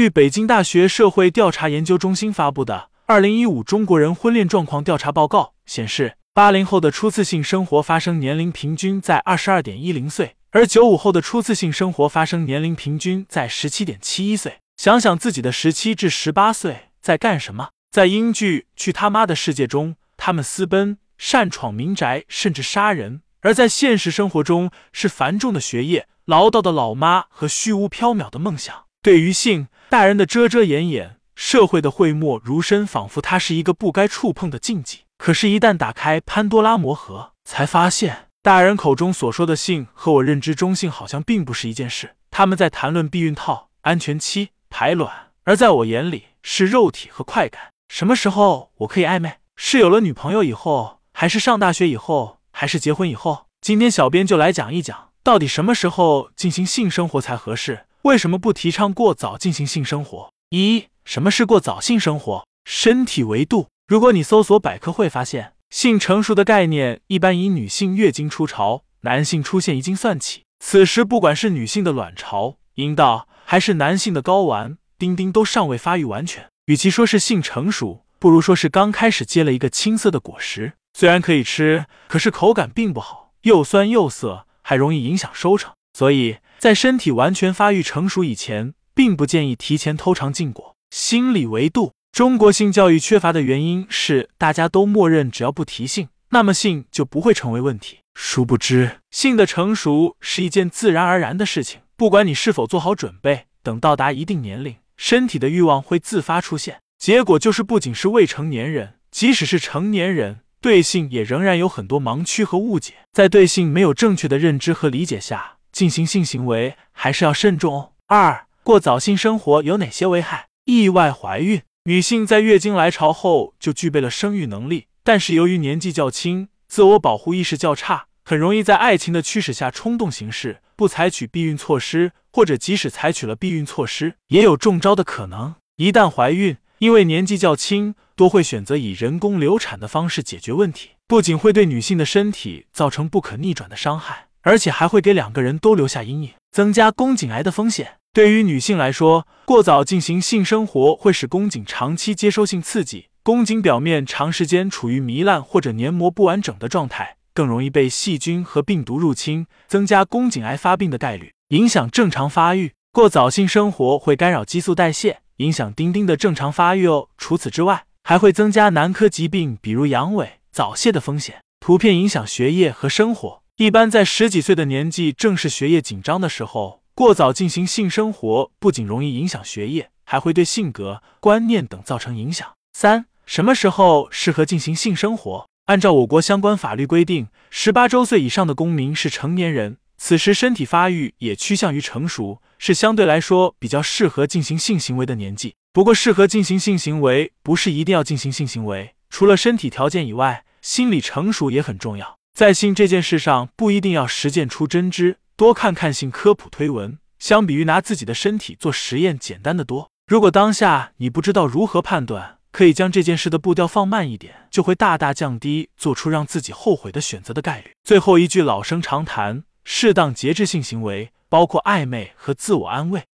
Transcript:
据北京大学社会调查研究中心发布的《二零一五中国人婚恋状况调查报告》显示，八零后的初次性生活发生年龄平均在二十二点一零岁，而九五后的初次性生活发生年龄平均在十七点七一岁。想想自己的十七至十八岁在干什么？在英剧《去他妈的世界》中，他们私奔、擅闯民宅，甚至杀人；而在现实生活中，是繁重的学业、唠叨的老妈和虚无缥缈的梦想。对于性，大人的遮遮掩掩，社会的讳莫如深，仿佛它是一个不该触碰的禁忌。可是，一旦打开潘多拉魔盒，才发现大人口中所说的性和我认知中性好像并不是一件事。他们在谈论避孕套、安全期、排卵，而在我眼里是肉体和快感。什么时候我可以暧昧？是有了女朋友以后，还是上大学以后，还是结婚以后？今天小编就来讲一讲，到底什么时候进行性生活才合适。为什么不提倡过早进行性生活？一、什么是过早性生活？身体维度。如果你搜索百科会发现，性成熟的概念一般以女性月经初潮、男性出现遗精算起。此时，不管是女性的卵巢、阴道，还是男性的睾丸、丁丁，都尚未发育完全。与其说是性成熟，不如说是刚开始结了一个青涩的果实。虽然可以吃，可是口感并不好，又酸又涩，还容易影响收成。所以。在身体完全发育成熟以前，并不建议提前偷尝禁果。心理维度，中国性教育缺乏的原因是大家都默认只要不提性，那么性就不会成为问题。殊不知，性的成熟是一件自然而然的事情，不管你是否做好准备，等到达一定年龄，身体的欲望会自发出现。结果就是，不仅是未成年人，即使是成年人，对性也仍然有很多盲区和误解。在对性没有正确的认知和理解下。进行性行为还是要慎重哦。二、过早性生活有哪些危害？意外怀孕，女性在月经来潮后就具备了生育能力，但是由于年纪较轻，自我保护意识较差，很容易在爱情的驱使下冲动行事，不采取避孕措施，或者即使采取了避孕措施，也有中招的可能。一旦怀孕，因为年纪较轻，多会选择以人工流产的方式解决问题，不仅会对女性的身体造成不可逆转的伤害。而且还会给两个人都留下阴影，增加宫颈癌的风险。对于女性来说，过早进行性生活会使宫颈长期接收性刺激，宫颈表面长时间处于糜烂或者黏膜不完整的状态，更容易被细菌和病毒入侵，增加宫颈癌发病的概率，影响正常发育。过早性生活会干扰激素代谢，影响丁丁的正常发育哦。除此之外，还会增加男科疾病，比如阳痿、早泄的风险。图片影响学业和生活。一般在十几岁的年纪，正是学业紧张的时候，过早进行性生活，不仅容易影响学业，还会对性格、观念等造成影响。三、什么时候适合进行性生活？按照我国相关法律规定，十八周岁以上的公民是成年人，此时身体发育也趋向于成熟，是相对来说比较适合进行性行为的年纪。不过，适合进行性行为不是一定要进行性行为，除了身体条件以外，心理成熟也很重要。在性这件事上，不一定要实践出真知，多看看性科普推文，相比于拿自己的身体做实验，简单的多。如果当下你不知道如何判断，可以将这件事的步调放慢一点，就会大大降低做出让自己后悔的选择的概率。最后一句老生常谈，适当节制性行为，包括暧昧和自我安慰。